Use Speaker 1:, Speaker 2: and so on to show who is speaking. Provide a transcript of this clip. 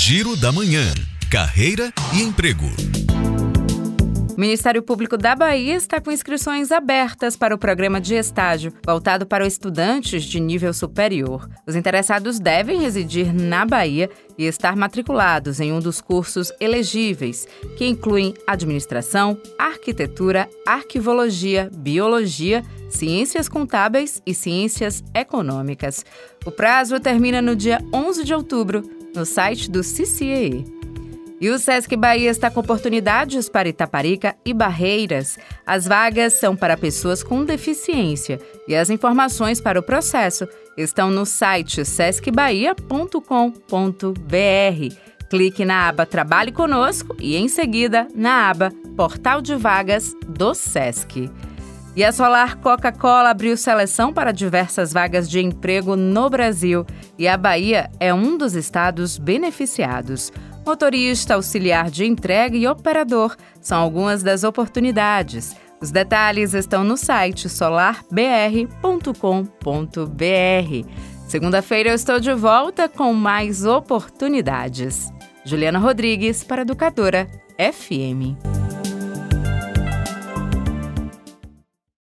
Speaker 1: Giro da Manhã. Carreira e emprego.
Speaker 2: O Ministério Público da Bahia está com inscrições abertas para o programa de estágio, voltado para estudantes de nível superior. Os interessados devem residir na Bahia e estar matriculados em um dos cursos elegíveis, que incluem administração, arquitetura, arquivologia, biologia, ciências contábeis e ciências econômicas. O prazo termina no dia 11 de outubro, no site do CCEE. E o Sesc Bahia está com oportunidades para Itaparica e Barreiras. As vagas são para pessoas com deficiência e as informações para o processo estão no site sescbahia.com.br. Clique na aba Trabalhe Conosco e, em seguida, na aba Portal de Vagas do Sesc. E a Solar Coca-Cola abriu seleção para diversas vagas de emprego no Brasil e a Bahia é um dos estados beneficiados. Motorista, auxiliar de entrega e operador são algumas das oportunidades. Os detalhes estão no site solarbr.com.br. Segunda-feira eu estou de volta com mais oportunidades. Juliana Rodrigues para Educadora FM.